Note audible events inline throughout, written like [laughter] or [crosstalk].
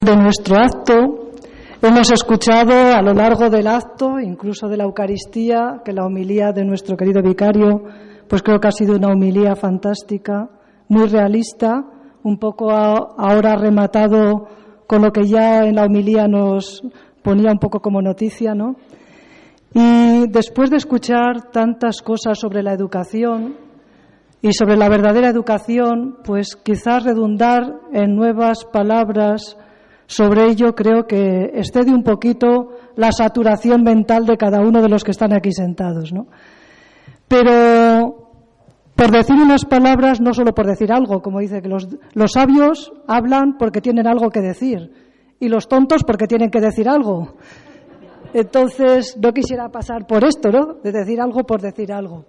De nuestro acto hemos escuchado a lo largo del acto, incluso de la Eucaristía, que la homilía de nuestro querido vicario, pues creo que ha sido una homilía fantástica, muy realista, un poco ahora rematado con lo que ya en la homilía nos ponía un poco como noticia, ¿no? Y después de escuchar tantas cosas sobre la educación y sobre la verdadera educación, pues quizás redundar en nuevas palabras sobre ello creo que excede un poquito la saturación mental de cada uno de los que están aquí sentados, ¿no? Pero por decir unas palabras, no solo por decir algo, como dice que los, los sabios hablan porque tienen algo que decir y los tontos porque tienen que decir algo. Entonces, no quisiera pasar por esto, ¿no? De decir algo por decir algo.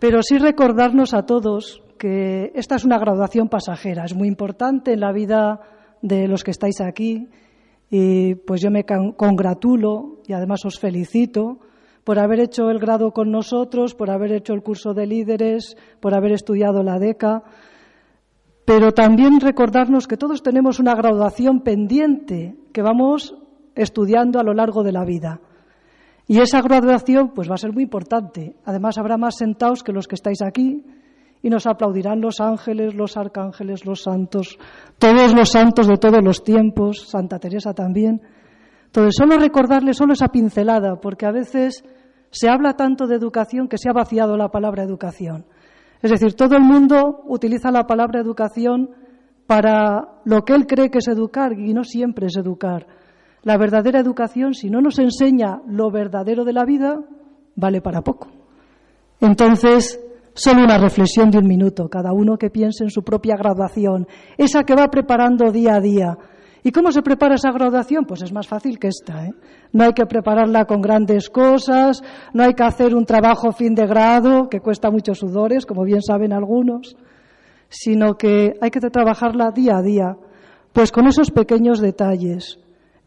Pero sí recordarnos a todos que esta es una graduación pasajera, es muy importante en la vida de los que estáis aquí y pues yo me congratulo y además os felicito por haber hecho el grado con nosotros, por haber hecho el curso de líderes, por haber estudiado la DECA, pero también recordarnos que todos tenemos una graduación pendiente que vamos estudiando a lo largo de la vida. Y esa graduación pues va a ser muy importante. Además habrá más sentados que los que estáis aquí y nos aplaudirán los ángeles, los arcángeles, los santos, todos los santos de todos los tiempos, Santa Teresa también. Entonces, solo recordarle solo esa pincelada, porque a veces se habla tanto de educación que se ha vaciado la palabra educación. Es decir, todo el mundo utiliza la palabra educación para lo que él cree que es educar y no siempre es educar. La verdadera educación, si no nos enseña lo verdadero de la vida, vale para poco. Entonces, Solo una reflexión de un minuto, cada uno que piense en su propia graduación, esa que va preparando día a día. ¿Y cómo se prepara esa graduación? Pues es más fácil que esta. ¿eh? No hay que prepararla con grandes cosas, no hay que hacer un trabajo fin de grado que cuesta muchos sudores, como bien saben algunos, sino que hay que trabajarla día a día, pues con esos pequeños detalles,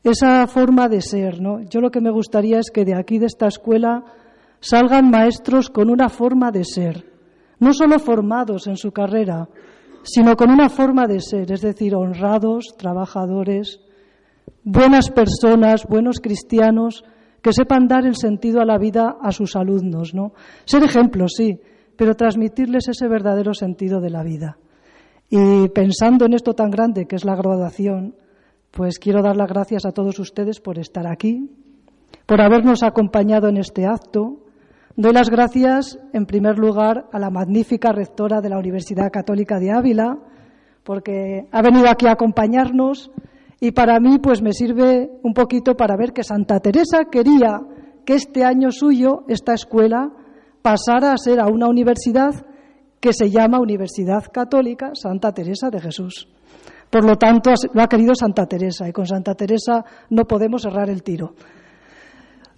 esa forma de ser. ¿no? Yo lo que me gustaría es que de aquí, de esta escuela, salgan maestros con una forma de ser no solo formados en su carrera, sino con una forma de ser, es decir, honrados, trabajadores, buenas personas, buenos cristianos, que sepan dar el sentido a la vida a sus alumnos, ¿no? Ser ejemplos, sí, pero transmitirles ese verdadero sentido de la vida. Y pensando en esto tan grande que es la graduación, pues quiero dar las gracias a todos ustedes por estar aquí, por habernos acompañado en este acto, Doy las gracias, en primer lugar, a la magnífica rectora de la Universidad Católica de Ávila, porque ha venido aquí a acompañarnos y para mí pues me sirve un poquito para ver que Santa Teresa quería que este año suyo, esta escuela, pasara a ser a una universidad que se llama Universidad Católica Santa Teresa de Jesús. Por lo tanto, lo ha querido Santa Teresa y con Santa Teresa no podemos errar el tiro.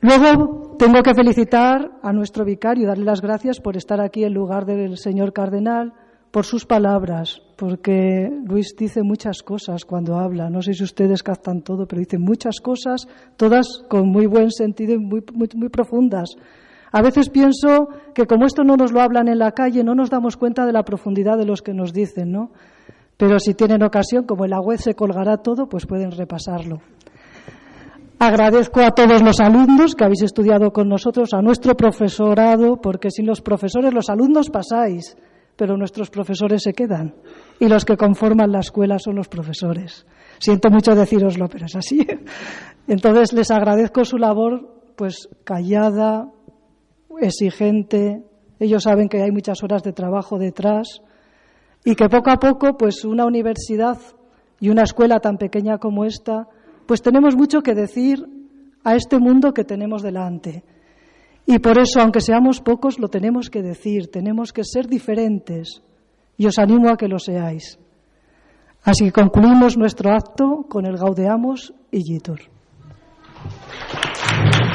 Luego tengo que felicitar a nuestro vicario y darle las gracias por estar aquí en lugar del señor cardenal, por sus palabras, porque Luis dice muchas cosas cuando habla. No sé si ustedes captan todo, pero dice muchas cosas, todas con muy buen sentido y muy, muy, profundas. A veces pienso que como esto no nos lo hablan en la calle, no nos damos cuenta de la profundidad de los que nos dicen, ¿no? Pero si tienen ocasión, como en la web se colgará todo, pues pueden repasarlo. Agradezco a todos los alumnos que habéis estudiado con nosotros, a nuestro profesorado, porque sin los profesores los alumnos pasáis, pero nuestros profesores se quedan. Y los que conforman la escuela son los profesores. Siento mucho deciroslo, pero es así. [laughs] Entonces les agradezco su labor, pues callada, exigente. Ellos saben que hay muchas horas de trabajo detrás y que poco a poco, pues una universidad y una escuela tan pequeña como esta, pues tenemos mucho que decir a este mundo que tenemos delante. Y por eso, aunque seamos pocos, lo tenemos que decir, tenemos que ser diferentes. Y os animo a que lo seáis. Así que concluimos nuestro acto con el Gaudeamos Igitur.